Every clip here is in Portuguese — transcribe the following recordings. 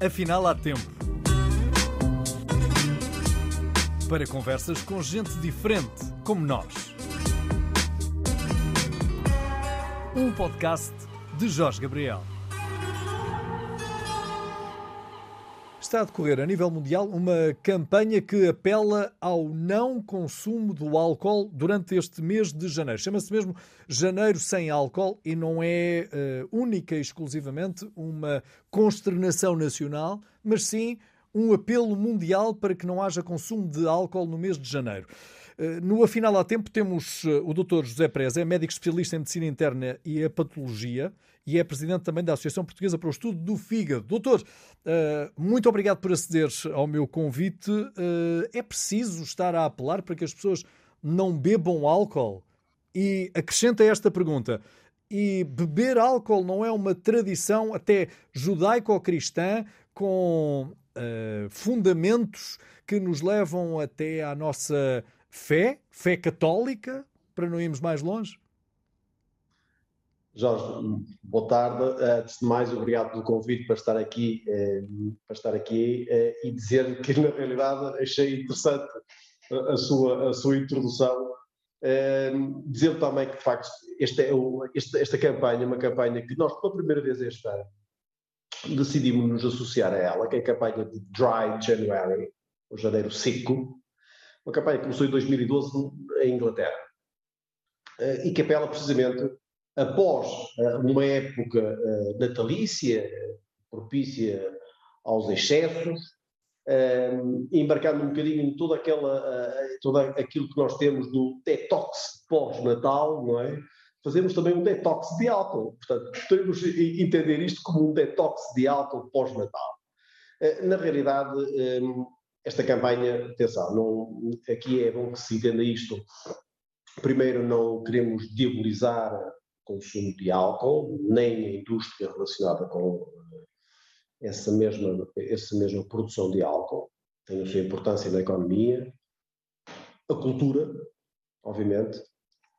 Afinal, há tempo. Para conversas com gente diferente, como nós. Um podcast de Jorge Gabriel. Está a decorrer a nível mundial uma campanha que apela ao não consumo do álcool durante este mês de janeiro. Chama-se mesmo Janeiro Sem Álcool e não é uh, única e exclusivamente uma consternação nacional, mas sim um apelo mundial para que não haja consumo de álcool no mês de janeiro. Eh, no Afinal há Tempo temos eh, o Dr. José Preza, é médico especialista em medicina interna e hepatologia e é presidente também da Associação Portuguesa para o Estudo do Fígado. Doutor, eh, muito obrigado por aceder ao meu convite. É preciso estar a apelar para que as pessoas não bebam álcool? E acrescenta esta pergunta: e beber álcool não é uma tradição até judaico-cristã com uh, fundamentos que nos levam até à nossa fé, fé católica, para não irmos mais longe? Jorge, boa tarde. Antes de mais, obrigado pelo convite para estar aqui, eh, para estar aqui eh, e dizer que, na realidade, achei interessante a sua, a sua introdução. dizer também que, de facto, esta, é esta, esta campanha é uma campanha que nós, pela primeira vez este ano, decidimos nos associar a ela, que é a campanha de Dry January, o janeiro seco, uma campanha que começou em 2012 em Inglaterra eh, e que apela precisamente após eh, uma época eh, natalícia, propícia aos excessos, embarcando um bocadinho em toda aquela, todo aquilo que nós temos do detox pós-natal, não é? Fazemos também um detox de álcool. Portanto, podemos entender isto como um detox de álcool pós-natal. Na realidade, esta campanha, atenção, não, aqui é bom que se entenda isto. Primeiro, não queremos diabolizar consumo de álcool, nem a indústria relacionada com eh, essa mesma, essa mesma produção de álcool. Tem a sua importância na economia. A cultura, obviamente.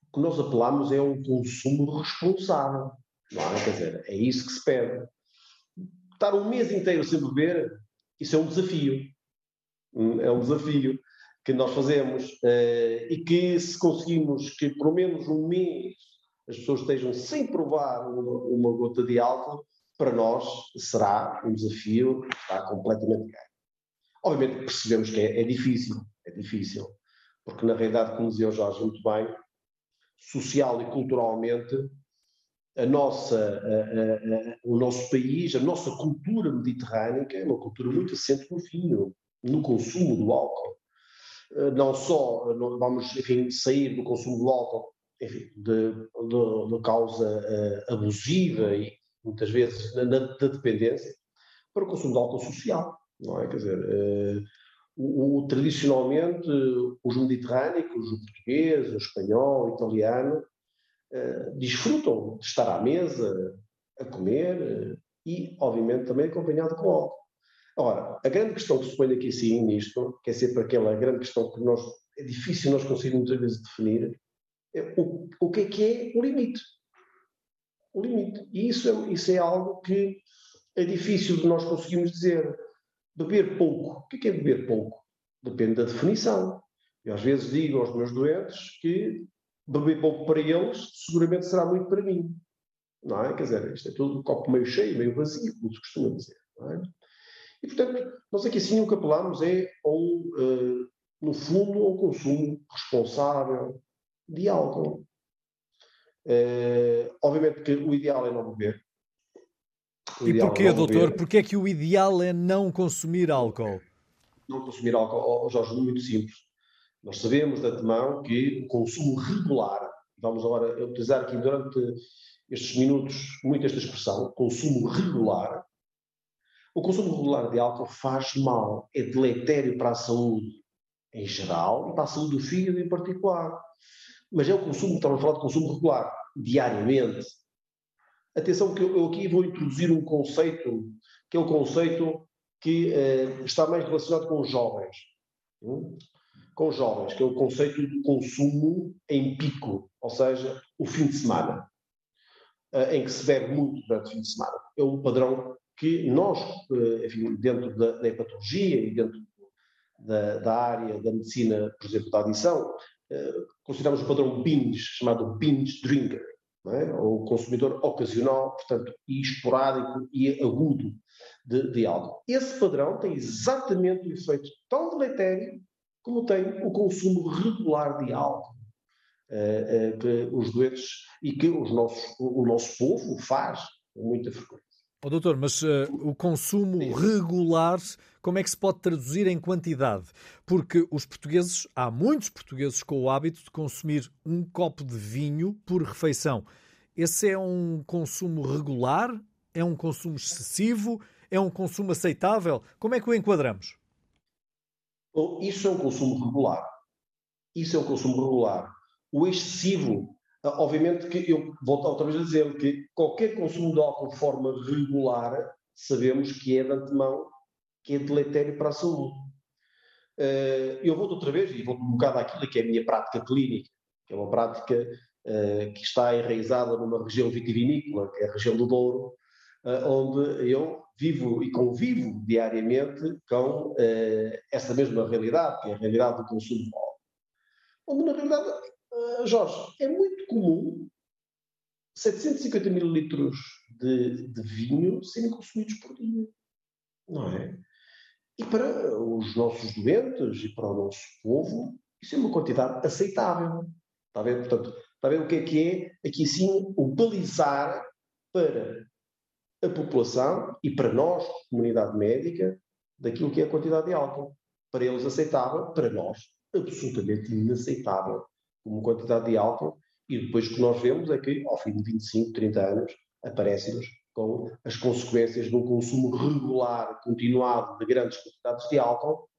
O que nós apelamos é um consumo responsável. Não é? Quer dizer, é isso que se pede. Estar um mês inteiro sem beber, isso é um desafio é um desafio que nós fazemos uh, e que se conseguimos que por menos um mês as pessoas estejam sem provar uma, uma gota de álcool, para nós será um desafio que está completamente ganho. Obviamente percebemos que é, é, difícil, é difícil, porque na realidade, como dizia o Jorge muito bem, social e culturalmente, a nossa, a, a, a, o nosso país, a nossa cultura mediterrânea é uma cultura muito assente no vinho, no consumo do álcool. Eh, não só vamos, enfim, sair do consumo do álcool, enfim, de, de, de causa uh, abusiva e muitas vezes da, dependência, para o consumo de álcool social, não é? Quer dizer, uh, o, o, tradicionalmente os mediterrâneos, o português, o espanhol, o italiano, uh, desfrutam de estar à mesa, a comer e, obviamente, também acompanhado com álcool. Ora, a grande questão que se põe aqui sim nisto, que é sempre aquela grande questão que nós, é difícil nós conseguirmos muitas vezes definir, o, o que é que é o limite. O limite. E isso é, isso é algo que é difícil de nós conseguirmos dizer. Beber pouco. O que é, que é beber pouco? Depende da definição. Eu às vezes digo aos meus doentes que beber pouco para eles seguramente será muito para mim. Não é? Quer dizer, isto é tudo um copo meio cheio, meio vazio, como se costuma dizer. Não é? E, portanto, nós aqui sim o que apelamos é, ao, uh, no fundo, ao consumo responsável de álcool. Uh, obviamente que o ideal é não beber. O e porquê, é doutor? Porquê é que o ideal é não consumir álcool? Não consumir álcool, oh, Jorge, muito simples. Nós sabemos de antemão que o consumo regular, vamos agora utilizar aqui durante estes minutos muito esta expressão, consumo regular, o consumo regular de álcool faz mal, é deletério para a saúde em geral e para a saúde do fígado em particular. Mas é o consumo, estamos a falar de consumo regular, diariamente. Atenção que eu, aqui vou introduzir um conceito, que é o conceito que eh, está mais relacionado com os jovens. Hum? Com os jovens, que é o conceito de consumo em pico, ou seja, o fim de semana, eh, em que se bebe muito durante o fim de semana. É o padrão que nós, eh, enfim, dentro da, da hepatologia e dentro da, da, área da medicina, por exemplo, da adição, consideramos o padrão binge, chamado binge drinker, é? ou consumidor ocasional, portanto, e esporádico e agudo de, de álcool. Esse padrão tem exatamente o efeito tão deletério como tem o consumo regular de álcool. Uh, uh, que os doentes e que os nossos, o, o nosso povo faz com muita frequência. Oh, doutor, mas uh, o consumo regular, como é que se pode traduzir em quantidade? Porque os portugueses, há muitos portugueses com o hábito de consumir um copo de vinho por refeição. Esse é um consumo regular? É um consumo excessivo? É um consumo aceitável? Como é que o enquadramos? Bom, isso é um consumo regular. Isso é um consumo regular. O excessivo, obviamente que eu volto outra vez a dizer que qualquer consumo de álcool de forma regular, sabemos que é de antemão, que é deletério para a saúde. Ah, eu volto outra vez e volto um bocado àquilo que é a minha prática clínica, que é uma prática ah, que está enraizada numa região vitivinícola, que é a região do Douro, onde eu vivo e convivo diariamente com essa mesma realidade, que é a realidade do consumo de álcool. Onde, na realidade, Jorge, é muito comum 750 mililitros de, de vinho serem consumidos por dia. Não é? E para os nossos doentes e para o nosso povo, isso é uma quantidade aceitável. Está a ver? Portanto, está a ver o que é que é, aqui sim, o balizar para a população e para nós, comunidade médica, daquilo que é a quantidade de álcool. Para eles aceitável, para nós absolutamente inaceitável como quantidade de álcool e depois o que nós vemos é que ao fim de 25, 30 anos aparecem-nos com as consequências de um consumo regular, continuado de grandes quantidades de álcool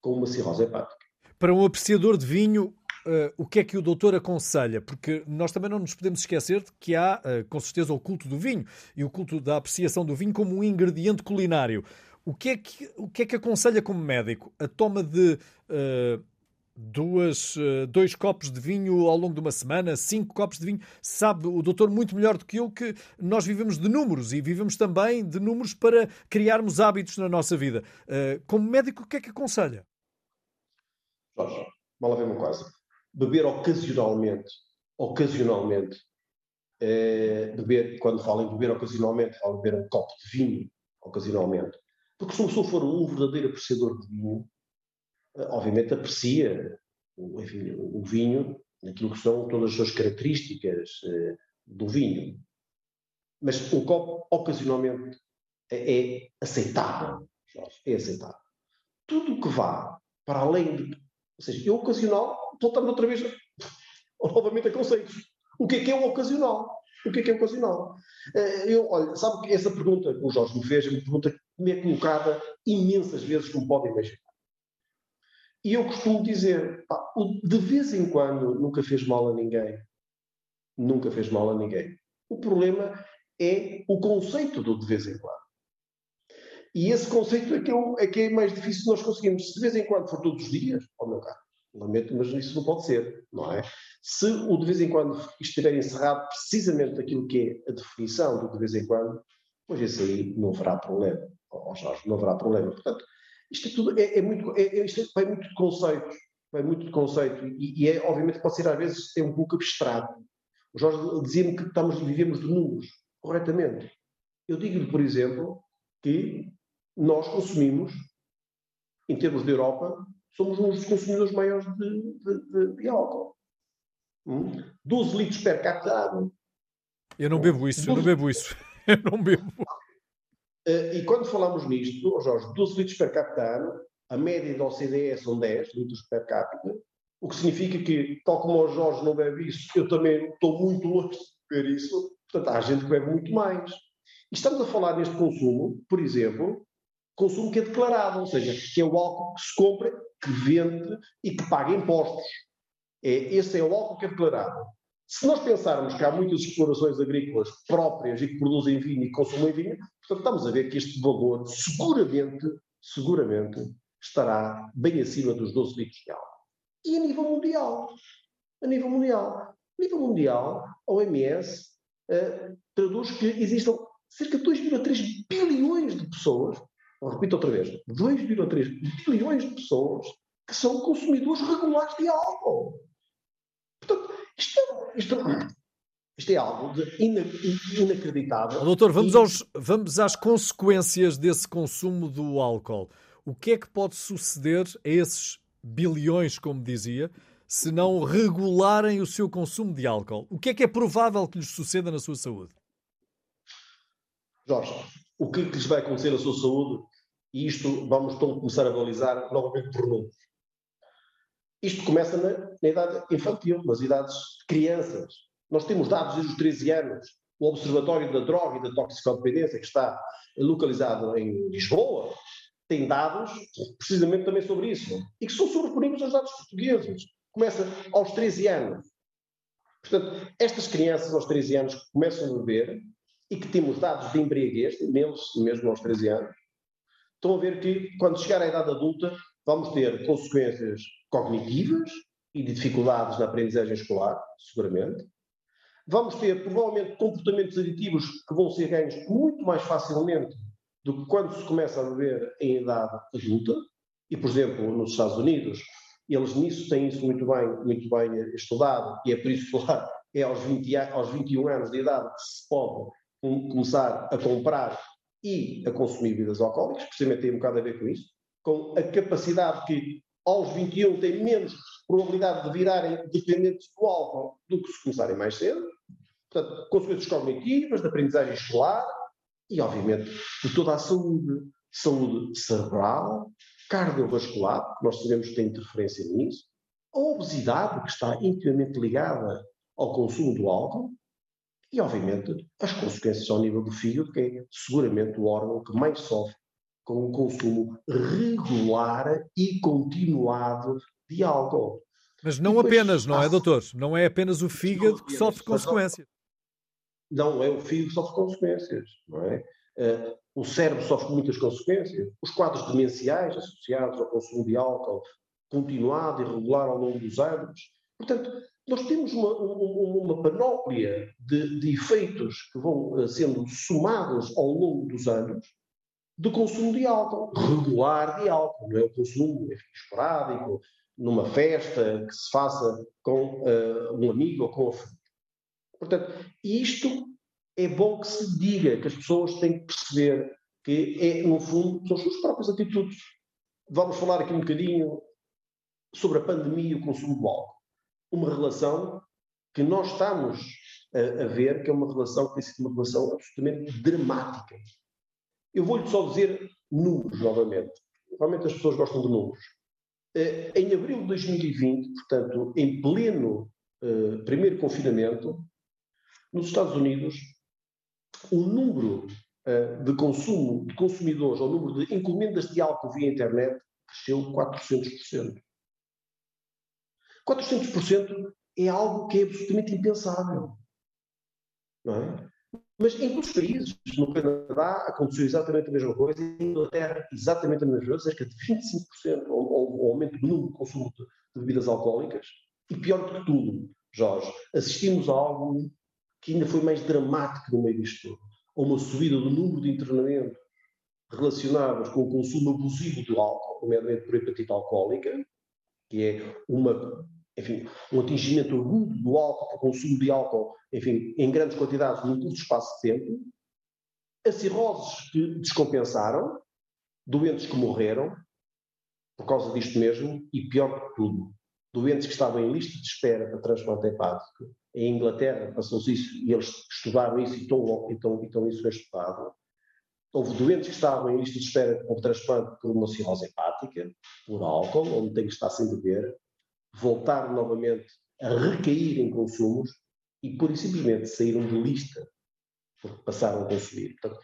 com uma cirrose hepática. Para um apreciador de vinho, uh, o que é que o doutor aconselha? Porque nós também não nos podemos esquecer que há, uh, com certeza, o culto do vinho e o culto da apreciação do vinho como um ingrediente culinário. O que é que, o que, é que aconselha como médico? A toma de uh, duas, dois copos de vinho ao longo de uma semana, cinco copos de vinho? Sabe o doutor muito melhor do que eu que nós vivemos de números e vivemos também de números para criarmos hábitos na nossa vida. como médico, o que é que aconselha? Jorge, mal a ver uma coisa beber ocasionalmente, ocasionalmente, é, beber, quando falo em beber ocasionalmente, falo em beber um copo de vinho ocasionalmente. Porque se uma pessoa for um verdadeiro apreciador de vinho, eh, obviamente aprecia enfim, o vinho naquilo que são todas as suas características eh, do vinho. Mas um copo ocasionalmente é, é aceitável, é aceitável. Tudo o que vá para além de. Ou seja, eu ocasional voltamos outra vez novamente a conceitos. O que é que é o ocasional? O que é que é ocasional? Eh, eu, olha, sabe que essa pergunta que o Jorge me fez é uma pergunta que me é colocada imensas vezes, como podem imaginar. E eu costumo dizer, pá, de vez em quando nunca fez mal a ninguém. Nunca fez mal a ninguém. O problema é o conceito do de vez em quando. E esse conceito é que é, é, que é mais difícil nós conseguirmos. Se de vez em quando for todos os dias, ao meu caro, Lamento, mas isso não pode ser, não é? Se o de vez em quando estiver encerrado precisamente aquilo que é a definição do de vez em quando, pois esse aí não haverá problema. Oh, Jorge, não haverá problema. Portanto, isto é tudo, é, é muito, é, é isto é, vai muito de conceitos, vai muito de conceito, e, e, é, obviamente, pode ser às vezes é um pouco abstrato. O Jorge dizia-me que estamos, vivemos de números, corretamente. Eu digo-lhe, por exemplo, que nós consumimos, em termos de Europa, somos um dos consumidores maiores de, de, de, de álcool. Hum? 12 litros per capita Eu não bebo isso, 12... eu não bebo isso. Eu não bebo. Uh, e quando falamos nisto, oh Jorge, 12 litros per capita ano, a média da OCDE são 10 litros per capita, o que significa que, tal como o Jorge não bebe isso, eu também estou muito longe de beber isso, portanto há gente que bebe muito mais. E estamos a falar neste consumo, por exemplo, consumo que é declarado, ou seja, que é o álcool que se compra, que vende e que paga impostos. É, esse é o álcool que é declarado. Se nós pensarmos que há muitas explorações agrícolas próprias e que produzem vinho e consumem vinho, portanto estamos a ver que este valor seguramente, seguramente estará bem acima dos 12 litros de álcool. E a nível mundial, a nível mundial, a nível mundial, a OMS uh, traduz que existam cerca de 2,3 bilhões de pessoas, repito outra vez, 2,3 bilhões de pessoas que são consumidores regulares de álcool. Portanto, isto é, isto, isto é algo de inacreditável. Doutor, vamos, e... aos, vamos às consequências desse consumo do álcool. O que é que pode suceder a esses bilhões, como dizia, se não regularem o seu consumo de álcool? O que é que é provável que lhes suceda na sua saúde? Jorge, o que, lhes vai acontecer na sua saúde, e isto vamos então começar a analisar novamente por números. Isto começa na, na, idade infantil, nas idades de crianças. Nós temos dados desde os 13 anos. O Observatório da Droga e da Toxicodependência, que está localizado em Lisboa, tem dados precisamente também sobre isso. E que são sobreponíveis aos dados portugueses começa aos 13 anos. Portanto, estas crianças aos 13 anos que começam a beber e que temos dados de embriaguez, neles mesmo aos 13 anos, estão a ver que quando chegar à idade adulta vamos ter consequências cognitivas e de dificuldades na aprendizagem escolar, seguramente. Vamos ter provavelmente comportamentos aditivos que vão ser ganhos muito mais facilmente do que quando se começa a beber em idade adulta. E, por exemplo, nos Estados Unidos, eles nisso têm isso muito bem, muito bem estudado, e é por isso que lá é aos, 20, aos 21 anos de idade que se pode começar a comprar e a consumir bebidas alcoólicas, precisamente tem um bocado a ver com isso, com a capacidade que aos 21 têm menos probabilidade de virarem dependentes do álcool do que se começarem mais cedo. Portanto, consequências cognitivas, de aprendizagem escolar e, obviamente, de toda a saúde, saúde cerebral, cardiovascular, que nós sabemos que tem interferência nisso, a obesidade, que está intimamente ligada ao consumo do álcool, e, obviamente, as consequências ao nível do fígado, que é seguramente o órgão que mais sofre com o consumo regular e continuado de álcool. Mas não apenas, não é, doutor? Não é apenas o fígado que sofre consequências. Não, é o fígado que sofre consequências, não é? Uh, o cérebro sofre muitas consequências, os quadros demenciais associados ao consumo de álcool continuado e regular ao longo dos anos. Portanto, nós temos uma, uma, uma panóplia de, de, efeitos que vão eh, sendo somados ao longo dos anos do consumo de álcool, regular de álcool, não é o consumo enfim, esporádico, numa festa que se faça com uh, um amigo ou com a família. Portanto, isto é bom que se diga, que as pessoas têm que perceber que é, no fundo, são as suas próprias atitudes. Vamos falar aqui um bocadinho sobre a pandemia e o consumo do álcool. Uma relação que nós estamos a, a ver que é uma relação que tem sido uma relação absolutamente dramática. Eu vou-lhe só dizer números novamente. Normalmente as pessoas gostam de números. Uh, em abril de 2020, portanto, em pleno uh, primeiro confinamento, nos Estados Unidos, o número uh, de consumo de consumidores, ou o número de encomendas de álcool via internet, cresceu 400%. 400% é algo que é absolutamente impensável. Não é? Mas em muitos países, no Canadá, aconteceu exatamente a mesma coisa, em Inglaterra, exatamente a mesma coisa, cerca de 25% o aumento do número de consumo de, de bebidas alcoólicas. E pior do que tudo, Jorge, assistimos a algo que ainda foi mais dramático no meio disto tudo. Uma subida do número de internamentos relacionados com o consumo abusivo do álcool, nomeadamente por hepatite alcoólica, que é uma, enfim, um atingimento agudo do álcool, o consumo de álcool, enfim, em grandes quantidades num curto espaço de tempo, a cirroses que descompensaram, doentes que morreram por causa disto mesmo, e pior que tudo, doentes que estavam em lista de espera para transplante hepático. Em Inglaterra passou-se isso e eles estudaram isso e estão, então, então isso é estudado. Houve doentes que estavam em lista de espera para transplante por uma cirrose hepática, por álcool, onde tem que estar sem beber, voltaram novamente a recair em consumos e, por simplesmente, saíram de lista porque passaram a consumir. Portanto,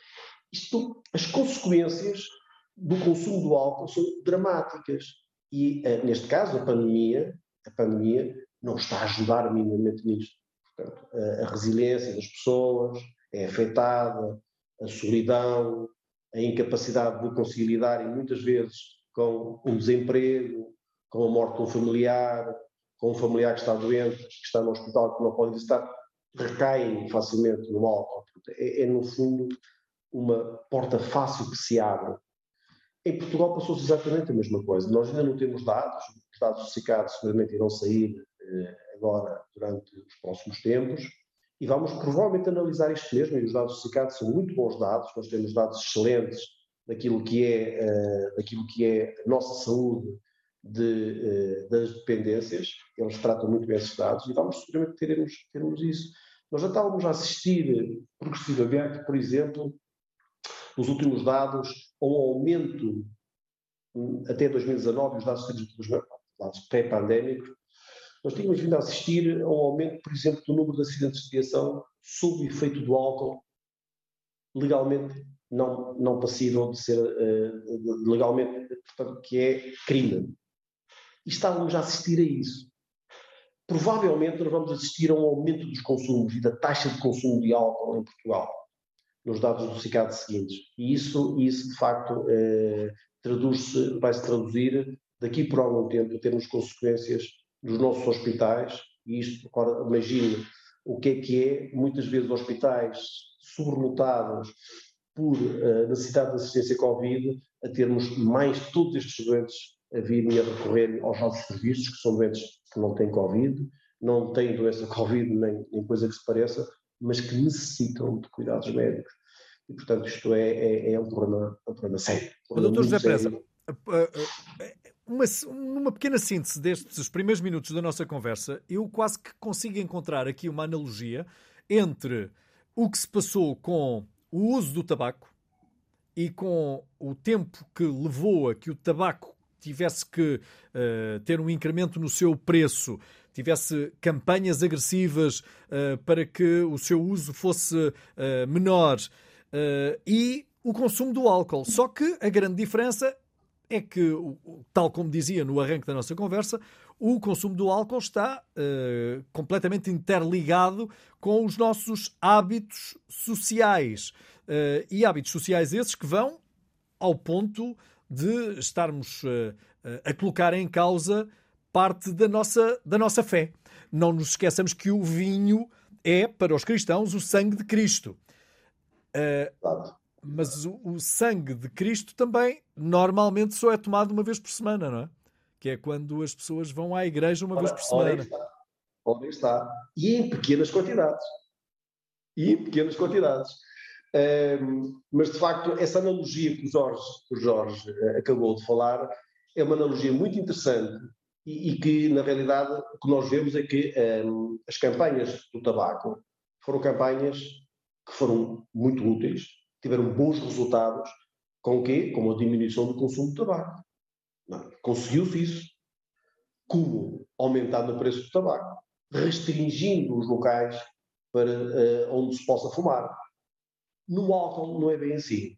isto, as consequências do consumo do álcool são dramáticas. E, eh, neste caso, a pandemia a pandemia não está a ajudar minimamente nisto. Portanto, a, a resiliência das pessoas é afetada, a solidão, a incapacidade de conseguir lidar, e muitas vezes com um desemprego, com a morte de um familiar, com um familiar que está doente, que está no hospital, que não pode visitar. recaem facilmente no álcool. É, é, no fundo, uma porta fácil que se abre. Em Portugal passou-se exatamente a mesma coisa. Nós ainda não temos dados, os dados do CICAD seguramente irão sair eh, agora durante os próximos tempos, e vamos provavelmente analisar isto mesmo, e os dados do são muito bons dados, nós temos dados excelentes daquilo que é, uh, daquilo que é a nossa saúde de, uh, das dependências, eles tratam muito bem esses dados, e vamos seguramente termos, termos isso. Nós já estávamos a assistir progressivamente, por exemplo, nos últimos dados, a um aumento hum, até 2019, os dados dos dados pré-pandémicos, nós tínhamos vindo a assistir a um aumento, por exemplo, do número de acidentes de viação sob efeito do álcool, legalmente não, não passível de ser uh, legalmente, portanto, que é crime. E estávamos a assistir a isso. Provavelmente nós vamos assistir a um aumento dos consumos e da taxa de consumo de álcool em Portugal, nos dados do CICAD seguintes. E isso, isso de facto, uh, traduz-se, vai-se traduzir daqui por algum tempo a termos consequências dos nossos hospitais, e isto, agora imagine o que é que é, muitas vezes hospitais sobrelotados por uh, necessidade de assistência Covid, a termos mais todos estes doentes a virem a recorrer aos nossos serviços, que são doentes que não têm Covid, não têm doença Covid nem, nem coisa que se pareça, mas que necessitam de cuidados médicos. E, portanto, isto é, é, é um, problema, um problema sério. Um problema Doutor José Presa, uma, numa pequena síntese destes primeiros minutos da nossa conversa, eu quase que consigo encontrar aqui uma analogia entre o que se passou com o uso do tabaco e com o tempo que levou a que o tabaco tivesse que uh, ter um incremento no seu preço, tivesse campanhas agressivas uh, para que o seu uso fosse uh, menor e o consumo do álcool. Só que a grande diferença é que, tal como dizia no arranque da nossa conversa, o consumo do álcool está uh, completamente interligado com os nossos hábitos sociais. Uh, e hábitos sociais esses que vão ao ponto de estarmos uh, a colocar em causa parte da nossa, da nossa fé. Não nos esqueçamos que o vinho é, para os cristãos, o sangue de Cristo. Uh, mas o, o, sangue de Cristo também normalmente só é tomado uma vez por semana, não é? Que é quando as pessoas vão à igreja uma ora, vez por semana. Está. Ora está. E em pequenas quantidades. E em pequenas quantidades. Um, mas de facto, essa analogia que o Jorge, o Jorge uh, acabou de falar é uma analogia muito interessante e, e, que, na realidade, o que nós vemos é que um, as campanhas do tabaco foram campanhas que foram muito úteis, tiveram bons resultados, com o quê? Com a diminuição do consumo de tabaco. Conseguiu-se isso. Como? Aumentando o preço do tabaco, restringindo os locais para uh, onde se possa fumar. No álcool não é bem assim.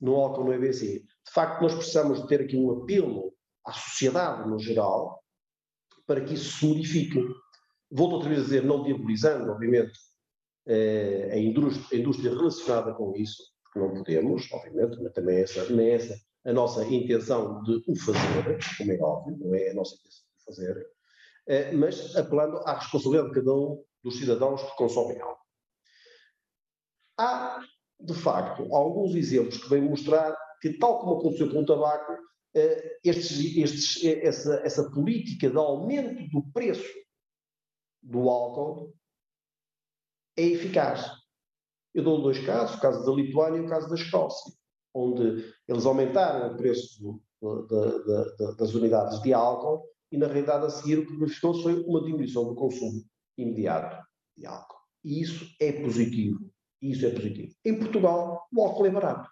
No álcool não é bem assim. De facto, nós precisamos de ter aqui um apelo à sociedade no geral para que isso se modifique. Volto outra vez a dizer, não diabolizando, obviamente, eh, a indústria, a indústria relacionada com isso, porque não podemos, obviamente, mas também é essa, não é essa a nossa intenção de o fazer, como é óbvio, não é a nossa intenção de o fazer, eh, mas apelando à responsabilidade de cada um dos cidadãos que consomem algo. Há, de facto, alguns exemplos que vêm mostrar que, tal como aconteceu com o tabaco, eh, estes, estes, essa, essa política de aumento do preço do álcool é eficaz. Eu dou dois casos, o caso da Lituânia e o caso da Escócia, onde eles aumentaram o preço do, de, de, das unidades de álcool e, na realidade, a seguir o que verificou foi uma diminuição do consumo imediato de álcool. E isso é positivo. Isso é positivo. Em Portugal, o álcool é barato.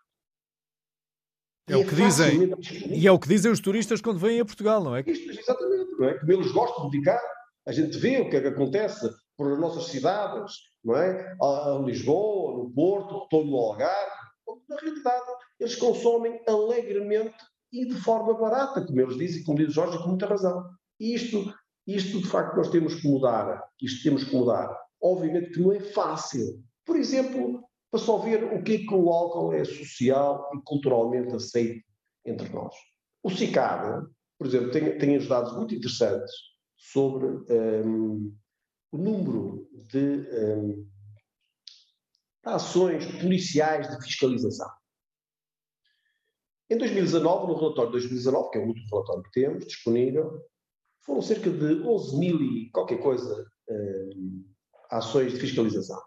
É, é o que dizem. E é o que dizem os turistas quando vêm a Portugal, não é? Isto, exatamente, não é? Como eles gostam de ficar. A gente vê o que é que acontece por nossas cidades, não é? A, Lisboa, no Porto, estou no Algarve. Na realidade, eles consomem alegremente e de forma barata, como eles dizem, como diz Jorge, com muita razão. E isto, isto, de facto, nós temos que mudar. Isto temos que mudar. Obviamente que não é fácil. Por exemplo, para só ver o que é que o álcool é social e culturalmente aceito entre nós. O CICAD, por exemplo, tem, tem dados muito interessantes sobre um, o número de um, ações policiais de fiscalização. Em 2019, no relatório de 2019, que é o último relatório que temos disponível, foram cerca de 11 mil e qualquer coisa um, ações de fiscalização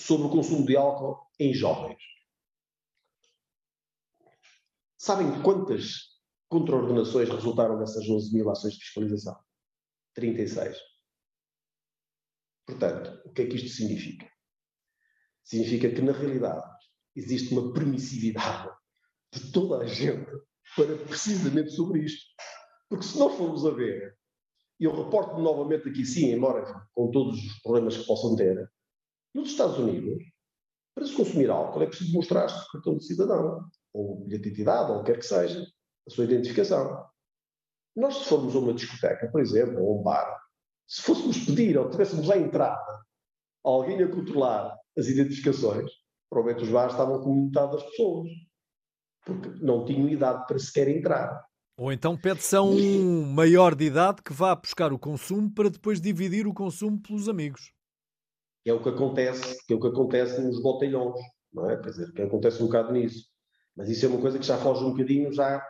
sobre o consumo de álcool em jovens. Sabem quantas contraordenações resultaram dessas 11 mil ações de fiscalização? 36. Portanto, o que é que isto significa? Significa que, na realidade, existe uma permissividade de toda a gente para precisamente sobre isto. Porque se não formos a ver, e eu reporto novamente aqui sim, embora com todos os problemas que possam ter, nos Estados Unidos, para se consumir álcool é preciso mostrar-se o cartão de cidadão, ou de identidade, ou o que quer que seja, a sua identificação. Nós, se formos a uma discoteca, por exemplo, ou a um bar, se fôssemos pedir ou tivéssemos à entrada alguém a controlar as identificações, provavelmente os bares estavam com metade das pessoas, porque não tinham idade para sequer entrar. Ou então pede-se a um maior de idade que vá buscar o consumo para depois dividir o consumo pelos amigos. É o que acontece, que é o que acontece nos botelhões, não é? Quer dizer, que acontece um bocado nisso. Mas isso é uma coisa que já foge um bocadinho, já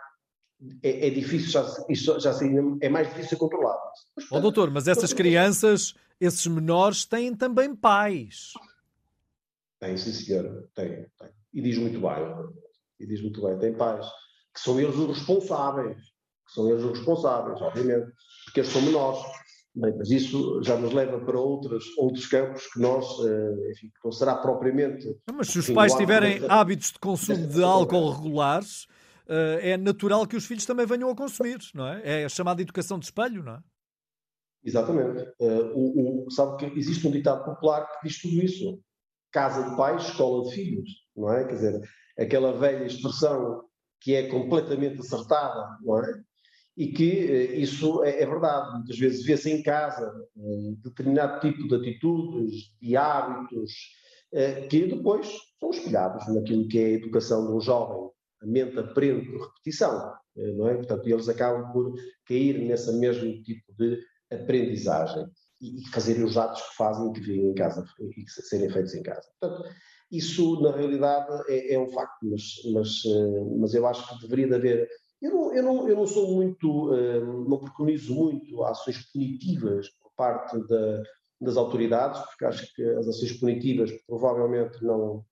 é, é difícil, já, isso já é mais difícil controlar. Ó oh, doutor, mas essas crianças, esses menores, têm também pais. Tem, sim senhora, tem, tem. E diz muito bem, e diz muito bem, tem pais, que são eles os responsáveis, que são eles os responsáveis, obviamente, porque eles são menores. Bem, mas isso já nos leva para outros, outros campos que nós, eh, enfim, que não será propriamente. Mas se os pais tiverem hábitos de consumo de álcool regulares, eh, é natural que os filhos também venham a consumir, não é? É a chamada educação de espelho, não é? Exatamente. Uh, o, o, sabe que existe um ditado popular que diz tudo isso. Casa de pais, escola de filhos, não é? Quer dizer, aquela velha expressão que é completamente acertada, não é? E que uh, isso é, é, verdade. Muitas vezes vê-se em casa um determinado tipo de atitudes, de hábitos, uh, que depois são espelhados naquilo que é a educação de um jovem a mente aprende por repetição, eh, não é? Portanto, eles acabam por cair nesse mesmo tipo de aprendizagem e fazerem os atos que fazem que vivem em casa e que serem feitos em casa. Portanto, isso na realidade é, é um facto, mas, mas, eh, mas eu acho que deveria haver. Eu não, eu não, eu não sou muito, eh, não preconizo muito ações punitivas por parte da, das autoridades, porque acho que as ações punitivas provavelmente não,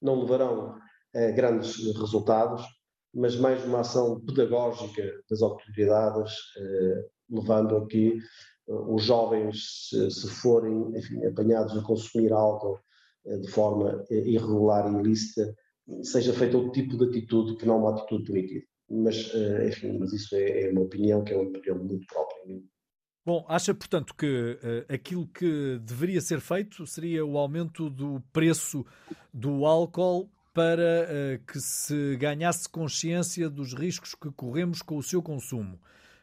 não levarão eh, grandes resultados, mas mais uma ação pedagógica das autoridades, eh, levando a que eh, os jovens, se, se forem enfim, apanhados a consumir álcool de forma irregular e ilícita, seja feito outro tipo de atitude que não uma atitude punitiva. Mas, enfim, mas isso é, é uma opinião que é uma opinião muito própria. Bom, acha, portanto, que uh, aquilo que deveria ser feito seria o aumento do preço do álcool para uh, que se ganhasse consciência dos riscos que corremos com o seu consumo,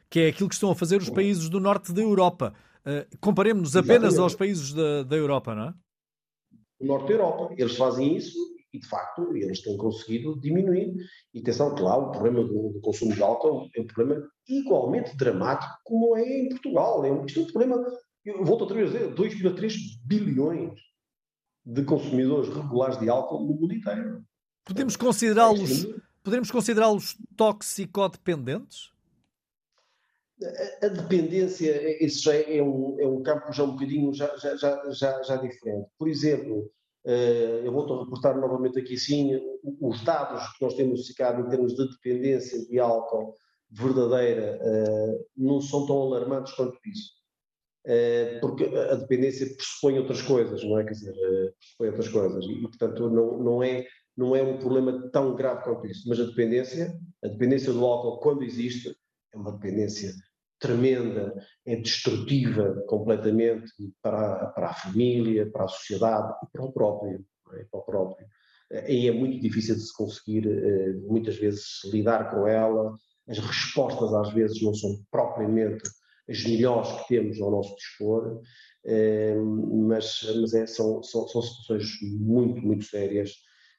que é aquilo que estão a fazer os países do norte da Europa. Uh, Comparemos-nos apenas aos países da, da Europa, não é? O norte da Europa, eles fazem isso e, de facto, eles têm conseguido diminuir. E atenção, claro, o problema do, do consumo de álcool é um problema igualmente dramático como é em Portugal. É um, isto é um problema, eu volto outra vez a dizer, 2,3 bilhões de consumidores regulares de álcool no mundo inteiro. Podemos considerá-los podemos considerá-los toxicodependentes? A, a dependência, isso já é um, é um campo já um bocadinho já, já, já, já, já diferente. Por exemplo, eu volto a reportar novamente aqui sim, os dados que nós temos ficado em termos de dependência de álcool verdadeira uh, não são tão alarmantes quanto isso. Eh, porque a dependência pressupõe outras coisas, não é? Quer dizer, eh, pressupõe outras coisas e, portanto, não, não, é, não é um problema tão grave quanto isso. Mas a dependência, a dependência do álcool, quando existe, é uma dependência tremenda, é destrutiva completamente para, para a família, para a sociedade e para o próprio. É? Para o próprio. Eh, e é muito difícil de se conseguir, muitas vezes, lidar com ela. As respostas, às vezes, não são propriamente as melhores que temos ao nosso dispor, eh, mas, mas é, são, são, são situações muito, muito sérias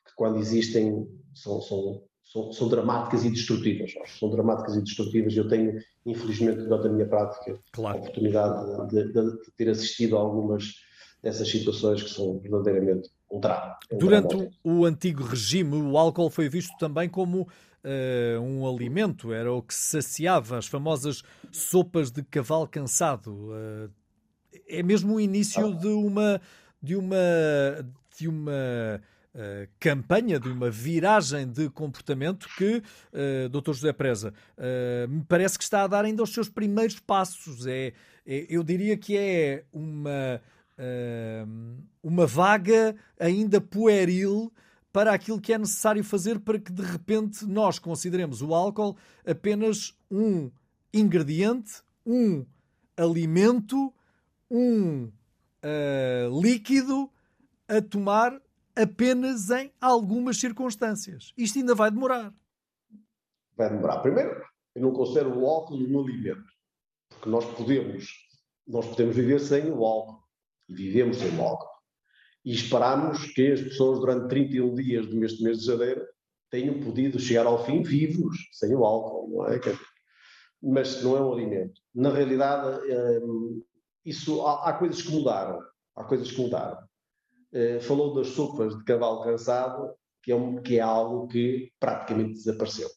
que quando existem são, são, são, são, dramáticas e destrutivas. São dramáticas e destrutivas. Eu tenho, infelizmente, durante a minha prática, claro. a oportunidade de, de, de, ter assistido a algumas dessas situações que são verdadeiramente um drama. É um durante drama. o antigo regime, o álcool foi visto também como uh, um alimento, era o que saciava as famosas sopas de cavalo cansado. Uh, é mesmo o início ah. de uma de uma de uma Uh, campanha, de uma viragem de comportamento que uh, Dr. José Preza uh, me parece que está a dar ainda os seus primeiros passos. É, é eu diria que é uma, uma vaga ainda pueril para aquilo que é necessário fazer para que de repente nós consideremos o álcool apenas um ingrediente, um alimento, um uh, líquido a tomar apenas em algumas circunstâncias. Isto ainda vai demorar. Vai demorar. Primeiro, eu não considero o álcool um alimento, porque nós podemos, nós podemos viver sem o álcool e vivemos sem o álcool. E esperamos que as pessoas, durante 31 dias do mês, mês de janeiro, tenham podido chegar ao fim vivos, sem o álcool, não é? Mas não é um alimento. Na realidade, hum, isso, há, há coisas que mudaram. Há coisas que mudaram. Uh, falou das sopas de cavalo cansado, que é, um, que é algo que praticamente desapareceu.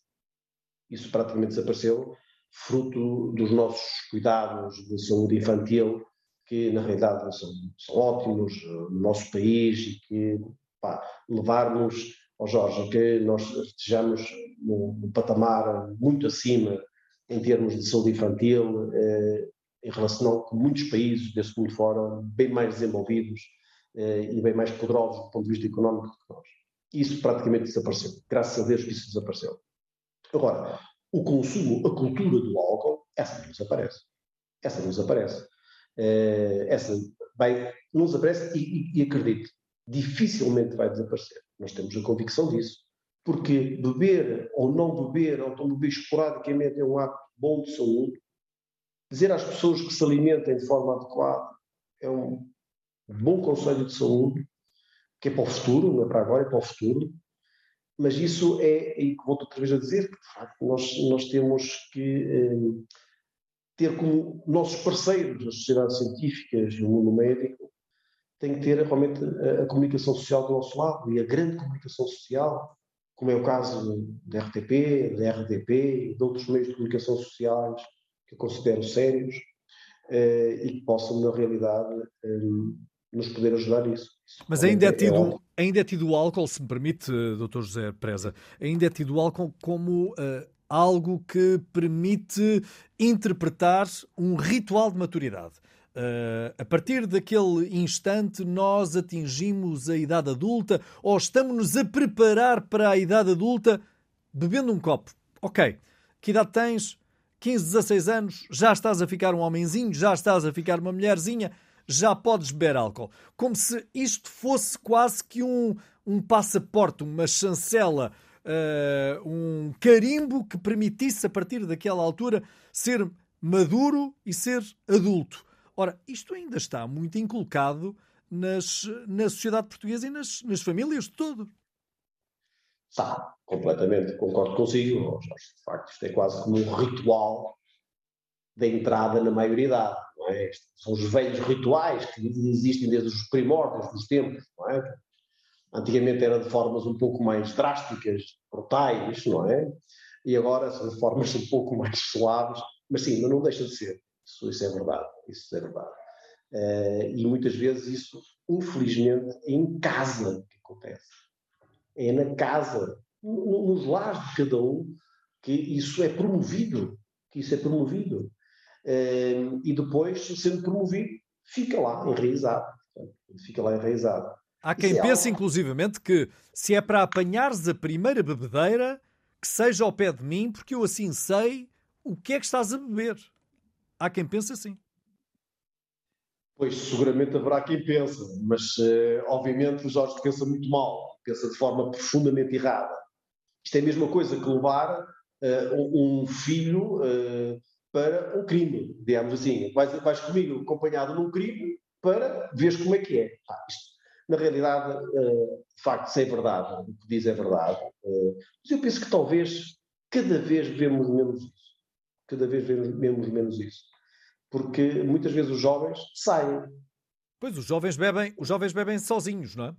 Isso praticamente desapareceu, fruto dos nossos cuidados de saúde infantil, que na realidade são, são ótimos eh, no nosso país e que levar-nos ao Jorge, que nós estejamos num, patamar muito acima em termos de saúde infantil, eh, em relação com muitos países desse mundo fora, bem mais desenvolvidos eh, e bem mais poderosos do ponto de vista económico do que nós. Isso praticamente desapareceu. Graças a Deus que isso desapareceu. Agora, o consumo, a cultura do álcool, essa não desaparece. Essa não desaparece. Eh, essa vai, não desaparece e, e, e acredite, dificilmente vai desaparecer. Nós temos a convicção disso. Porque beber ou não beber, ou beber esporadicamente é um ato bom de saúde. Dizer às pessoas que se alimentem de forma adequada é um bom conselho de saúde, que é para o futuro, não é para agora, é para o futuro. Mas isso é, e volto outra vez a dizer, que de facto nós, nós temos que eh, ter como nossos parceiros as sociedades científicas e o mundo médico, tem que ter realmente a, a, comunicação social do nosso lado e a grande comunicação social, como é o caso da RTP, da RDP de outros meios de comunicação sociais que eu considero sérios eh, e que possam, na realidade, eh, nos poder ajudar nisso. Mas ainda é, é tido, ainda é tido o álcool, se me permite, Dr. José Preza, ainda é tido o álcool como uh, algo que permite interpretar um ritual de maturidade. Uh, a partir daquele instante, nós atingimos a idade adulta ou estamos-nos a preparar para a idade adulta bebendo um copo. Ok, que idade tens? 15, 16 anos, já estás a ficar um homenzinho, já estás a ficar uma mulherzinha, já podes beber álcool. Como se isto fosse quase que um, um passaporte, uma chancela uh, um carimbo que permitisse, a partir daquela altura, ser maduro e ser adulto. Ora, isto ainda está muito inculcado nas, na sociedade portuguesa e nas, nas famílias de todo. Está, completamente, concordo consigo. De facto, isto é quase como um ritual da entrada na maioridade. É? São os velhos rituais que existem desde os primórdios dos tempos. É? Antigamente era de formas um pouco mais drásticas, brutais, não é? E agora são de formas um pouco mais suaves, mas sim, não deixa de ser. Isso, isso é verdade, isso é verdade. Uh, e muitas vezes isso, infelizmente, é em casa que acontece. É na casa, nos lares de cada um, que isso é promovido, que isso é promovido. E depois, sendo promovido, fica lá enraizado. Fica lá enraizado. Há quem é pense, algo... inclusivamente, que se é para apanhares a primeira bebedeira, que seja ao pé de mim, porque eu assim sei o que é que estás a beber. Há quem pense assim. Pois, seguramente haverá quem pense, mas uh, obviamente o Jorge pensa muito mal, pensa de forma profundamente errada. Isto é a mesma coisa que levar uh, um filho uh, para um crime, digamos assim. Vais, vais comigo acompanhado num crime para ver como é que é. Ah, isto, na realidade, de facto, se é verdade, o que diz é verdade. Mas eu penso que talvez cada vez vemos menos isso. Cada vez vemos menos isso. Porque muitas vezes os jovens saem. Pois, os jovens bebem, os jovens bebem sozinhos, não é?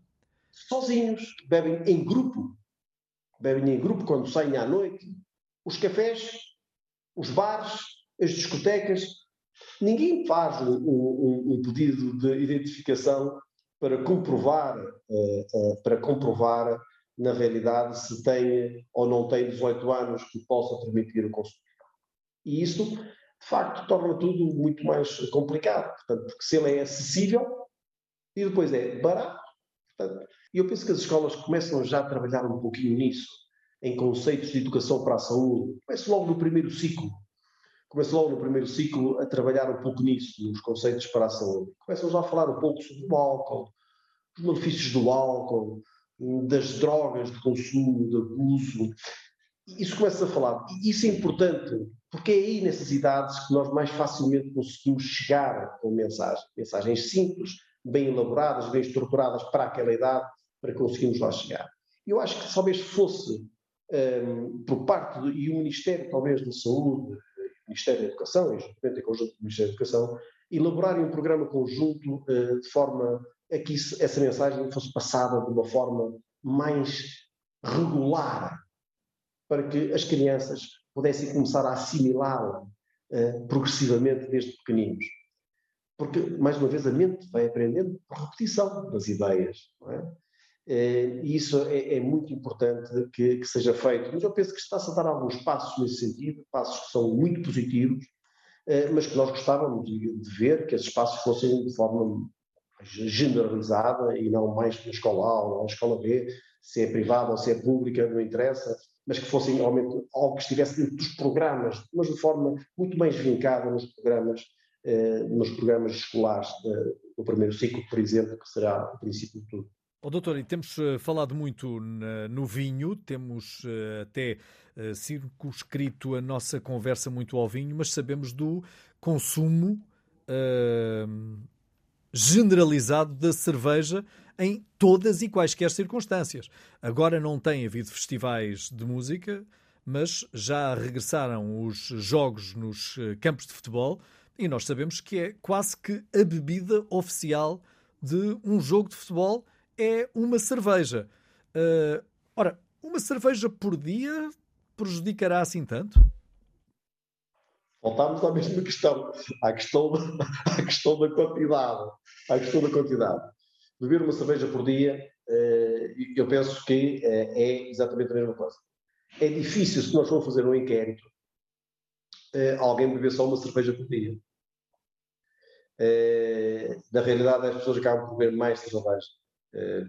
Sozinhos, bebem em grupo. Bebem em grupo quando saem à noite. Os cafés, os bares, as discotecas. Ninguém faz um, um, um pedido de identificação para comprovar, uh, uh, para comprovar na realidade se tem ou não tem 18 anos que possa permitir o consumo. E isso, de facto, torna tudo muito mais complicado. Portanto, porque se ele é acessível e depois é barato, portanto, eu penso que as escolas começam já a trabalhar um pouquinho nisso, em conceitos de educação para a saúde. Começa logo no primeiro ciclo. Começa logo no primeiro ciclo a trabalhar um pouco nisso, nos conceitos para a saúde. Começam já a falar um pouco sobre o álcool, os malefícios do álcool, das drogas de consumo, de abuso. Isso começa a falar. E isso é importante, porque é aí nessas idades que nós mais facilmente conseguimos chegar com mensagens. Mensagens simples, bem elaboradas, bem estruturadas para aquela idade, para conseguirmos lá chegar. Eu acho que talvez fosse um, por parte, e o Ministério talvez da Saúde, Ministério da Educação, e juntamente em conjunto com o Ministério da Educação, elaborarem um programa conjunto uh, de forma a que isso, essa mensagem fosse passada de uma forma mais regular, para que as crianças pudessem começar a assimilá-la uh, progressivamente desde pequeninos. Porque, mais uma vez, a mente vai aprendendo por repetição das ideias. É? Uh, e isso é, é muito importante que, que, seja feito. Mas eu penso que está-se a dar alguns passos nesse sentido, passos que são muito positivos, uh, mas que nós gostávamos de, de ver que esses passos fossem de forma generalizada e não mais na escola A ou na escola B, se é privada ou se é pública, não interessa, mas que fossem realmente algo que estivesse dentro dos programas, mas de forma muito mais vincada nos programas, eh, nos programas escolares do primeiro ciclo, por exemplo, que será o princípio de tudo. Oh, doutor, e temos uh, falado muito na, no vinho, temos uh, até uh, circunscrito a nossa conversa muito ao vinho, mas sabemos do consumo generalizado da cerveja em todas e quaisquer circunstâncias. Agora não tem havido festivais de música, mas já regressaram os jogos nos campos de futebol e nós sabemos que é quase que a bebida oficial de um jogo de futebol é uma cerveja. Uh, ora, uma cerveja por dia prejudicará assim tanto? Voltámos à mesma questão, à questão, à questão da quantidade. À questão da quantidade. Beber uma cerveja por dia, eh, eu penso que eh, é exatamente a mesma coisa. É difícil, se nós formos fazer um inquérito, eh, alguém beber só uma cerveja por dia. Na realidade, as pessoas acabam por beber mais cerveja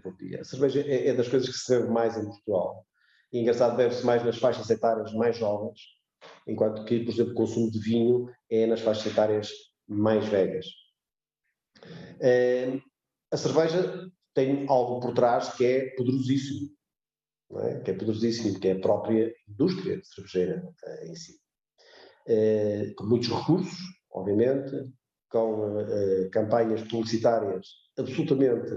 por dia. A cerveja é, é das coisas que se bebe mais em Portugal. E engraçado, bebe-se mais nas faixas etárias mais jovens, enquanto que, por exemplo, o consumo de vinho é nas faixas etárias mais velhas. Eh, a cerveja tem algo por trás que é poderosíssimo, é? que é poderosíssimo, que é a própria indústria cervejeira eh, em si. Eh, com muitos recursos, obviamente, com campanhas publicitárias absolutamente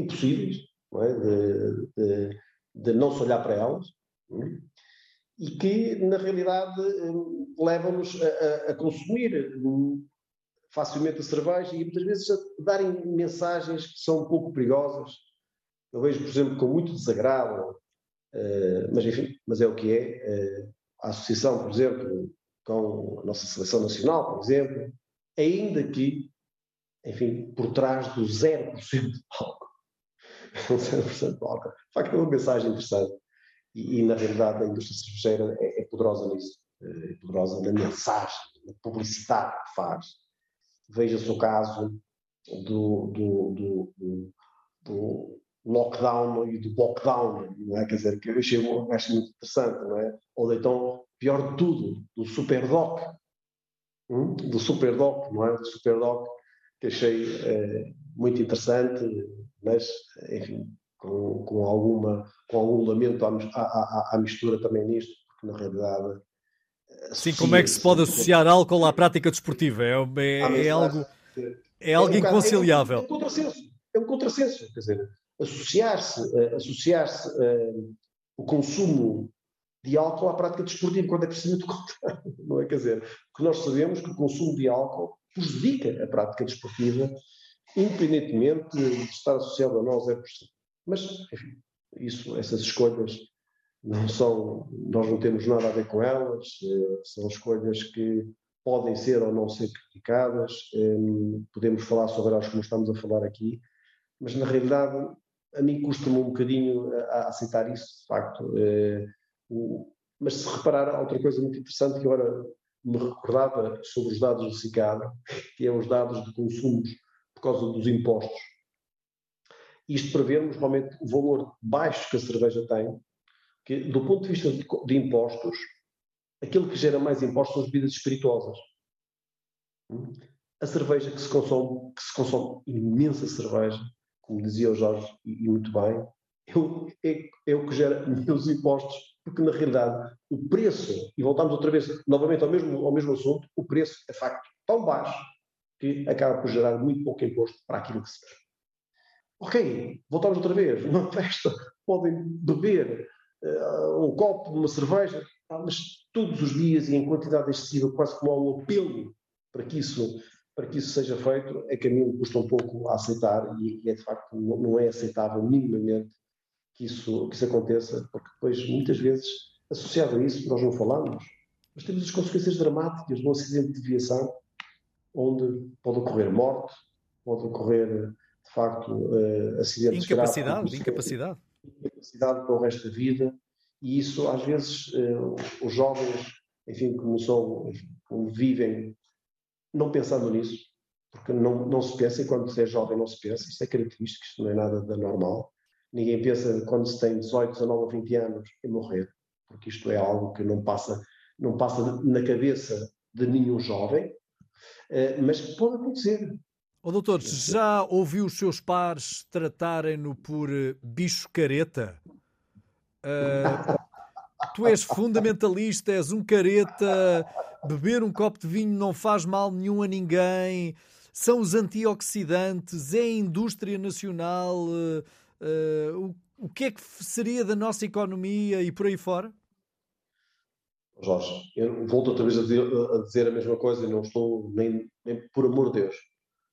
impossíveis, não é? de, de, de, não se olhar para elas. É? e que, na realidade, hum, levam-nos a, a, consumir hum, facilmente a cerveja e muitas vezes a darem mensagens que são um pouco perigosas. Eu vejo, por exemplo, com muito desagrado, uh, mas enfim, mas é o que é. Uh, a associação, por exemplo, com a nossa seleção nacional, por exemplo, ainda que, enfim, por trás do 0% de álcool. 0% de álcool. De facto, é uma mensagem interessante. E, e, na realidade a indústria cervejeira é, é poderosa nisso, é poderosa na mensagem, na publicidade que faz. Veja-se o caso do, do, do, do, lockdown e do lockdown, não é? Quer dizer, que eu achei, acho muito interessante, não é? Ou então, pior de tudo, do Superdoc, hum? do Superdoc, não é? Do Superdoc, que achei é, muito interessante, mas, enfim, com, com, alguma, com algum lamento à, à, à, mistura também nisto, porque na realidade. Sim, como é que se pode associar álcool à prática desportiva? É, é, é algo, é algo é um inconciliável. É, é, é um contrassenso. Quer dizer, associar-se associar o consumo de álcool à prática desportiva, quando é precisamente o contrário, não é? Quer dizer, porque nós sabemos que o consumo de álcool prejudica a prática desportiva, independentemente de estar associado a nós é possível. Mas, enfim, isso, essas escolhas não são, nós não temos nada a ver com elas, eh, são escolhas que podem ser ou não ser criticadas, eh, podemos falar sobre elas como estamos a falar aqui, mas na realidade a mim custa-me um bocadinho a aceitar isso, de facto. Eh, mas se reparar, outra coisa muito interessante que agora me recordava sobre os dados do CICAD, que é os dados de consumos por causa dos impostos. Isto para vermos realmente o valor baixo que a cerveja tem, que do ponto de vista de, de impostos, aquilo que gera mais impostos são as bebidas espirituosas. A cerveja que se consome, que se consome imensa cerveja, como dizia o Jorge, e, e muito bem, é, é, é, o que gera menos impostos, porque na realidade o preço, e voltamos outra vez novamente ao mesmo, ao mesmo assunto, o preço é facto tão baixo que acaba por gerar muito pouco imposto para aquilo que se quer. Ok, voltamos outra vez, numa festa podem beber uh, um copo de uma cerveja, mas todos os dias e em quantidade excessiva, quase como há um apelo para que isso, para que isso seja feito, é que a mim custa um pouco a aceitar e, e é de facto não é aceitável minimamente que isso, que isso aconteça, porque depois, muitas vezes, associado a isso, nós não falamos, mas temos as consequências dramáticas de um acidente de viação, onde pode ocorrer morte, pode ocorrer, de facto, uh, acidentes incapacidade, graves. Incapacidade. Incapacidade para o resto da vida. E isso, às vezes, uh, os jovens, enfim, como são, como vivem, não pensando nisso, porque não, não se pensa, e quando se é jovem não se pensa, isso é característico, isto não é nada da normal. Ninguém pensa quando se tem 18, 19, 20 anos em morrer, porque isto é algo que não passa, não passa na cabeça de nenhum jovem, eh, mas pode acontecer. Oh, doutor, já ouviu os seus pares tratarem-no por eh, bicho careta? Uh, tu és fundamentalista, és um careta, beber um copo de vinho não faz mal nenhum a ninguém, são os antioxidantes, é a indústria nacional. Uh, Uh, o, o que é que seria da nossa economia e por aí fora? Jorge, eu volto outra vez a dizer, a dizer a mesma coisa e não estou nem, nem, por amor de Deus.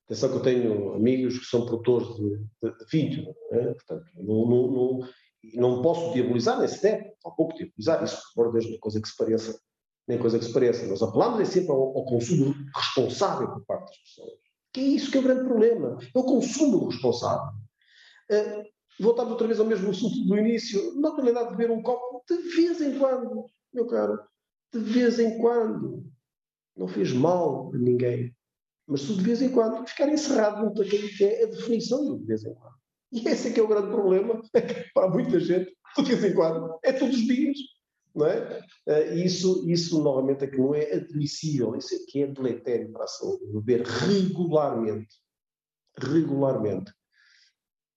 Atenção que eu tenho amigos que são produtores de, de, de vídeo, né? portanto, não, não, não, não, posso diabolizar, nem se deve, pouco diabolizar isso, por amor de Deus, nem coisa que se pareça, nem coisa que se pareça. Nós apelamos é sempre ao, ao, consumo responsável por parte das pessoas. Que é isso que é o grande problema, é o consumo responsável. Uh, outra vez ao mesmo assunto do início, na realidade, beber um copo de vez em quando, meu caro, de vez em quando. Não fez mal a ninguém. Mas se de vez em quando ficar encerrado no daquilo que é a definição do de vez em quando. E esse é que é o grande problema para muita gente, de vez em quando, é todos os dias. Não é? Uh, isso, isso, novamente, é que não é admissível, isso é que é deletério para a saúde, beber regularmente. Regularmente.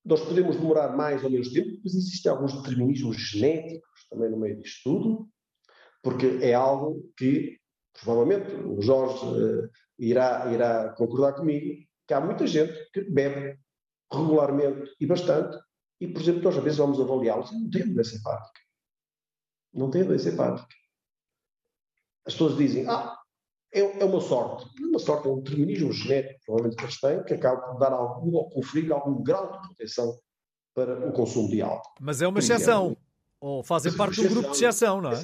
Nós podemos demorar mais ou menos tempo, mas existem alguns determinismos genéticos também no meio disto tudo, porque é algo que, provavelmente, o Jorge uh, irá, irá concordar comigo, que há muita gente que bebe regularmente e bastante, e, por exemplo, nós às vezes vamos avaliá-los e não tem doença hepática. Não tem doença hepática. As pessoas dizem, ah, é, é uma sorte. Uma sorte é um determinismo genético, provavelmente que eles têm, que acaba por dar algum, ou conferir algum grau de proteção para o consumo de álcool. Mas é uma exceção. Ou fazem parte do grupo de exceção, não é?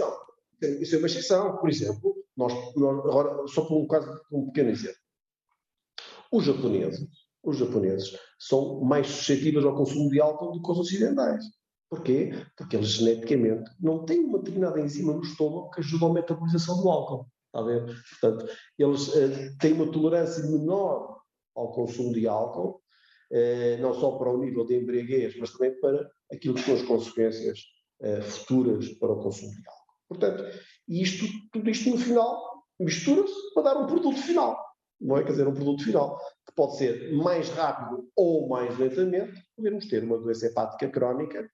Isso é uma exceção. Por exemplo, nós, nós agora, só por um caso, um pequeno exemplo. Os japoneses, os japoneses são mais suscetíveis ao consumo de álcool do que os ocidentais. Porquê? Porque eles geneticamente não têm uma determinada enzima no estômago que ajuda à metabolização do álcool. Está a ver? Portanto, eles uh, têm uma tolerância menor ao consumo de álcool, uh, não só para o nível de embriaguez, mas também para aquilo que são as consequências uh, futuras para o consumo de álcool. Portanto, isto, tudo isto no final mistura-se para dar um produto final. Não é? Quer dizer, um produto final que pode ser mais rápido ou mais lentamente, podemos ter uma doença hepática crónica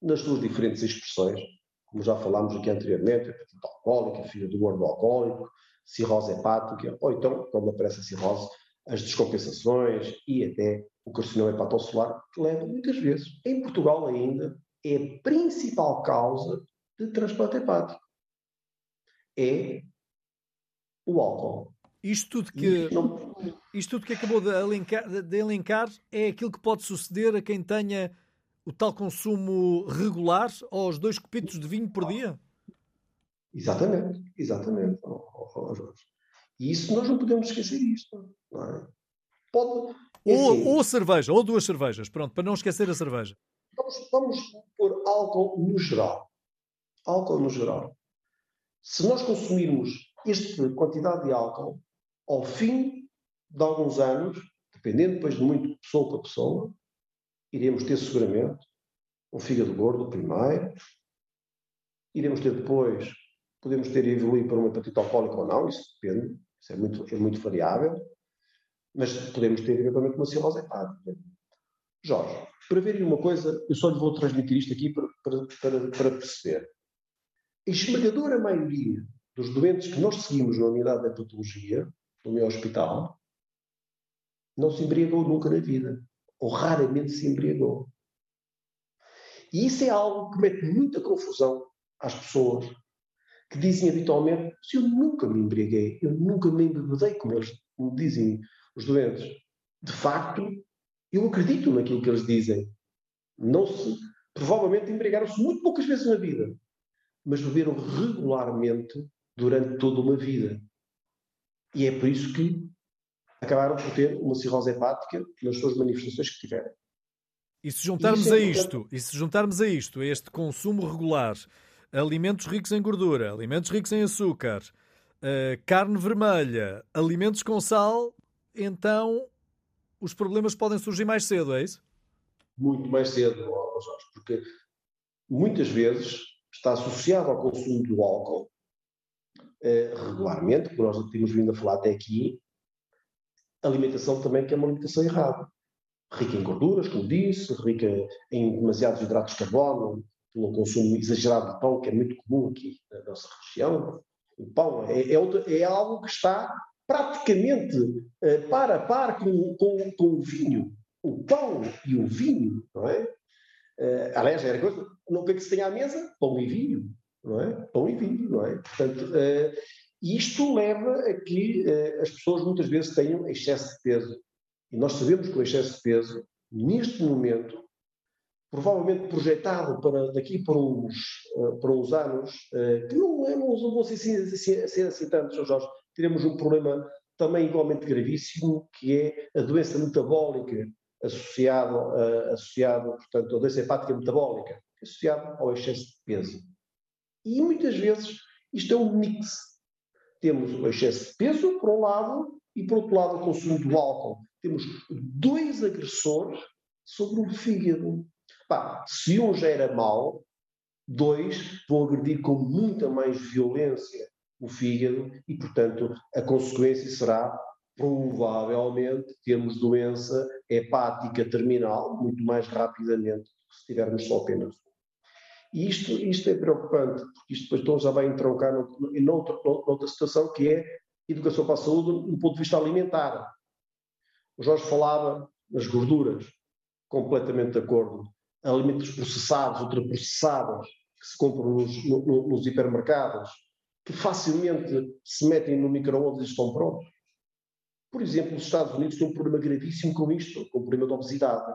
nas suas diferentes expressões, como já falámos aqui anteriormente, hepatite alcoólica, filha do gordo alcoólico, cirrose hepática, ou então, quando aparece a cirrose, as descompensações e até o carcinoma hepatocelular, que leva muitas vezes, em Portugal ainda, é a principal causa de transplante hepático. É o álcool. Isto tudo que, não... isto tudo que acabou de elencar, de elencar é aquilo que pode suceder a quem tenha o tal consumo regular aos dois copitos de vinho por dia? Exatamente, exatamente. E isso nós não podemos esquecer isto. Não é? Pode, é ou, assim, ou cerveja, ou duas cervejas, pronto, para não esquecer a cerveja. Vamos, vamos pôr álcool no geral. Álcool no geral. Se nós consumirmos esta quantidade de álcool, ao fim de alguns anos, dependendo depois de muito pessoa para pessoa, iremos ter seguramente um fígado gordo primeiro, iremos ter depois, podemos ter evoluído para uma hepatite alcoólica ou não, isso depende, isso é muito, é muito variável, mas podemos ter eventualmente uma cirrose hepática. Jorge, para verem uma coisa, eu só lhe vou transmitir isto aqui para, para, para, para perceber. A esmagadora maioria dos doentes que nós seguimos na unidade de patologia, no meu hospital, não se embriagou nunca na vida. Ou raramente se embriagou. E isso é algo que mete muita confusão às pessoas que dizem habitualmente: se eu nunca me embriaguei, eu nunca me embebedei, como eles dizem os doentes. De facto, eu acredito naquilo que eles dizem. Não se, provavelmente embriagaram-se muito poucas vezes na vida, mas beberam regularmente durante toda uma vida. E é por isso que acabaram por ter uma cirrose hepática nas suas manifestações que tiveram. E se juntarmos é a isto, e se juntarmos a isto, a este consumo regular, alimentos ricos em gordura, alimentos ricos em açúcar, uh, carne vermelha, alimentos com sal, então os problemas podem surgir mais cedo, é isso? Muito mais cedo, Jorge, porque muitas vezes está associado ao consumo do álcool eh, regularmente, como nós temos vindo a falar até aqui, alimentação também que é uma alimentação errada. Rica em gorduras, como disse, rica em demasiados hidratos de carbono, pelo consumo exagerado de pão, que é muito comum aqui na nossa região. O pão é, é, é algo que está praticamente uh, para a par com, com, com, o vinho. O pão e o vinho, não é? Uh, aliás, era coisa, não que é que se tem à mesa? Pão e vinho, não é? Pão e vinho, não é? Portanto, uh, isto leva a que uh, as pessoas muitas vezes tenham excesso de peso. E nós sabemos que o excesso de peso, neste momento, provavelmente projetado para daqui para uns, para uns anos, que não, é, não vão ser assim, assim, assim, assim tantos, Jorge, teremos um problema também igualmente gravíssimo, que é a doença metabólica associada, uh, associado, portanto, a doença hepática metabólica, associada ao excesso de peso. E muitas vezes isto é um mix. Temos o excesso de peso, por um lado, e por outro lado o consumo do álcool. Temos dois agressores sobre o fígado. Pá, se um já era mau, dois vão agredir com muita mais violência o fígado e, portanto, a consequência será provavelmente termos doença hepática terminal muito mais rapidamente do que se tivermos só apenas e isto, isto é preocupante, porque isto depois então já vai entroncar noutra, noutra situação que é educação para a saúde do ponto de vista alimentar. O Jorge falava nas gorduras, completamente de acordo. Alimentos processados, ultraprocessados, que se compram nos, no, nos hipermercados, que facilmente se metem no micro-ondas e estão prontos. Por exemplo, os Estados Unidos têm um problema gravíssimo com isto, com o problema da obesidade.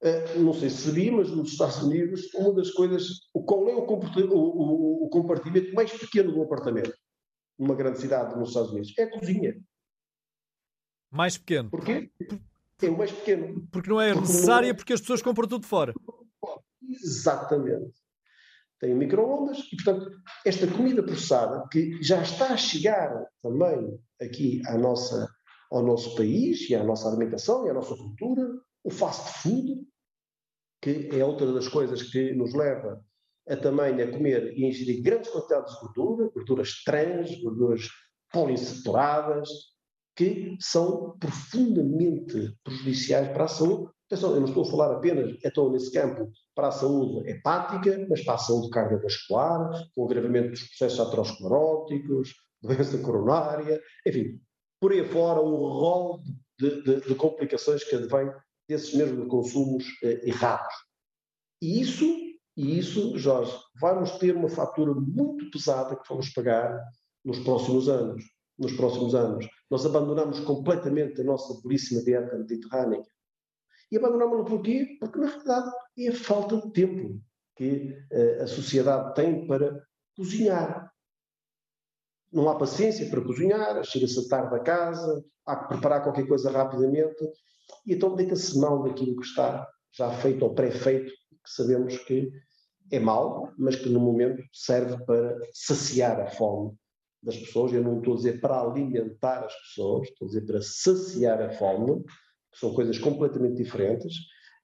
Uh, não sei se sabia, mas nos Estados Unidos, uma das coisas, qual é o, o, o, compartimento mais pequeno do apartamento, numa grande cidade nos Estados Unidos? É a cozinha. Mais pequeno? Porquê? É o mais pequeno. Porque não é porque necessária, não... porque as pessoas compram tudo fora. Exatamente. Tem micro-ondas e, portanto, esta comida processada, que já está a chegar também aqui à nossa, ao nosso país e à nossa alimentação e à nossa cultura, o fast food, que é outra das coisas que nos leva a também a comer e ingerir grandes quantidades de gordura, gorduras trans, gorduras poliinsaturadas, que são profundamente prejudiciais para a saúde. Atenção, eu não estou a falar apenas, estou nesse campo, para a saúde hepática, mas para a saúde cardiovascular, com o agravamento dos processos ateroscleróticos, doença coronária, enfim, por aí fora um rol de de, de, complicações que advêm desses mesmos consumos eh, errados. E isso, e isso, Jorge, vamos ter uma fatura muito pesada que vamos pagar nos próximos anos. Nos próximos anos. Nós abandonamos completamente a nossa belíssima dieta mediterrânea. E abandonamos-la porquê? Porque, na realidade, é a falta de tempo que uh, a sociedade tem para cozinhar. Não há paciência para cozinhar, chega-se tarde a casa, há que preparar qualquer coisa rapidamente, e então deita-se mão daquilo que está já feito ou pré-feito, que sabemos que é mau, mas que no momento serve para saciar a fome das pessoas. Eu não estou a dizer para alimentar as pessoas, estou a dizer para saciar a fome, que são coisas completamente diferentes,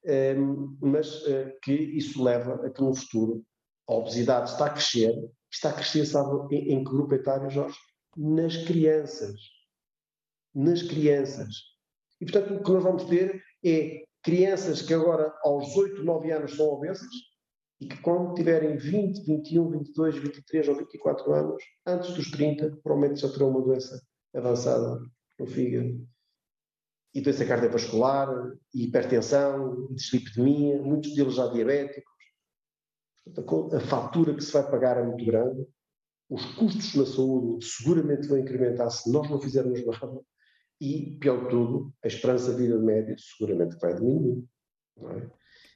ehm, mas eh, que isso leva a que no futuro a obesidade está a crescer, está a crescer, sabe, em, em que grupo etário, Jorge? Nas crianças. Nas crianças. E, portanto, o que nós vamos ter é crianças que agora, aos 8, 9 anos, são obesas e que, quando tiverem 20, 21, 22, 23 ou 24 anos, antes dos 30, provavelmente já terão uma doença avançada no fígado. E doença cardiovascular, hipertensão, dislipidemia, muitos deles já diabéticos. Portanto, a fatura que se vai pagar é muito grande. Os custos na saúde seguramente vão incrementar se nós não fizermos nada e, pior de tudo, a esperança de vida média seguramente vai diminuir. É?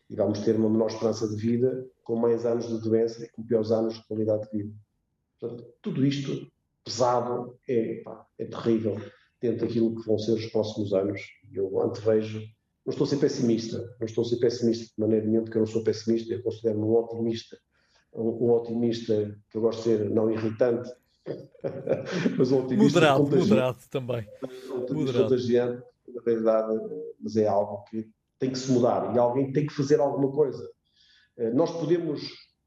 E vamos ter uma menor esperança de vida com mais anos de doença e com piores anos de qualidade de vida. Portanto, tudo isto pesado é, pá, é terrível dentro daquilo que vão ser os próximos anos. Eu antevejo, não estou a ser pessimista, não estou a ser pessimista de maneira nenhuma, porque eu não sou pessimista, eu considero-me um otimista, um, um otimista que eu gosto de ser não irritante, mas um otimista moderado, moderado também. Um otimista moderado. contagiante, na realidade, mas é algo que tem que se mudar e alguém tem que fazer alguma coisa. Eh, nós podemos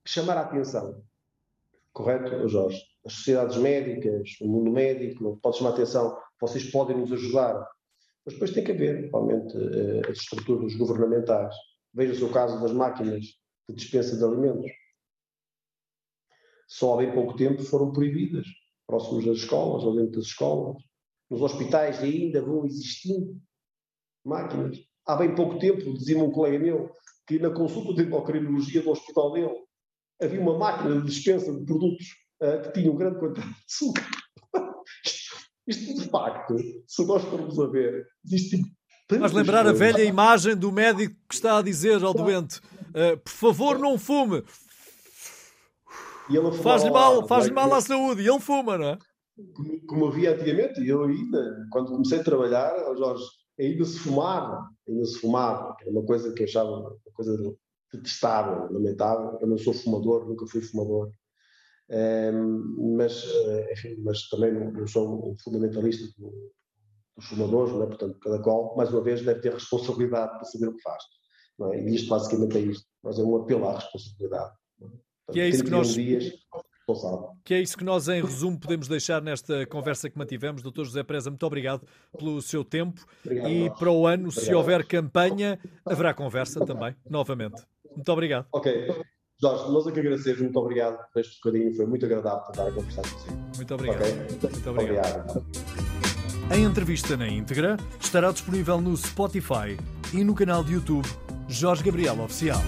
chamar a atenção, correto, Jorge? As sociedades médicas, o mundo médico, pode chamar a atenção, vocês podem nos ajudar, mas depois tem que haver, realmente, eh, as estruturas governamentais. Veja-se o caso das máquinas de dispensa de alimentos só há bem pouco tempo foram proibidas, próximos das escolas ou dentro das escolas. Nos hospitais ainda vão existindo máquinas. Há bem pouco tempo, dizia-me um colega meu, que na consulta de endocrinologia do hospital dele havia uma máquina de dispensa de produtos uh, que tinham grande quantidade de açúcar. isto, de facto, se nós formos a ver, existe Mas lembrar a velha imagem do médico que está a dizer ao doente: uh, por favor, não fume, Faz-lhe mal, faz mal à saúde e ele fuma, não é? Como, como havia antigamente, eu ainda, quando comecei a trabalhar, Jorge, ainda se fumava, ainda se fumava, era uma coisa que eu achava uma coisa detestável, lamentável. Eu não sou fumador, nunca fui fumador. Um, mas, eh, enfim, mas também não, sou um fundamentalista dos fumadores, não é? portanto, cada qual, mais uma vez, deve ter responsabilidade para saber o que faz. É? E isto basicamente é isto, mas é um apelo à responsabilidade. Que é isso que nós. Que é isso que nós, em resumo, podemos deixar nesta conversa que mantivemos. Doutor José Preza, muito obrigado pelo seu tempo. Obrigado, e para o ano, obrigado. se houver campanha, haverá conversa também, novamente. Muito obrigado. Ok. Jorge, nós é que agradecemos. Muito obrigado por este bocadinho. Foi muito agradável estar a conversar consigo. Muito obrigado. Okay? Muito obrigado. obrigado. A entrevista na íntegra estará disponível no Spotify e no canal de YouTube Jorge Gabriel Oficial.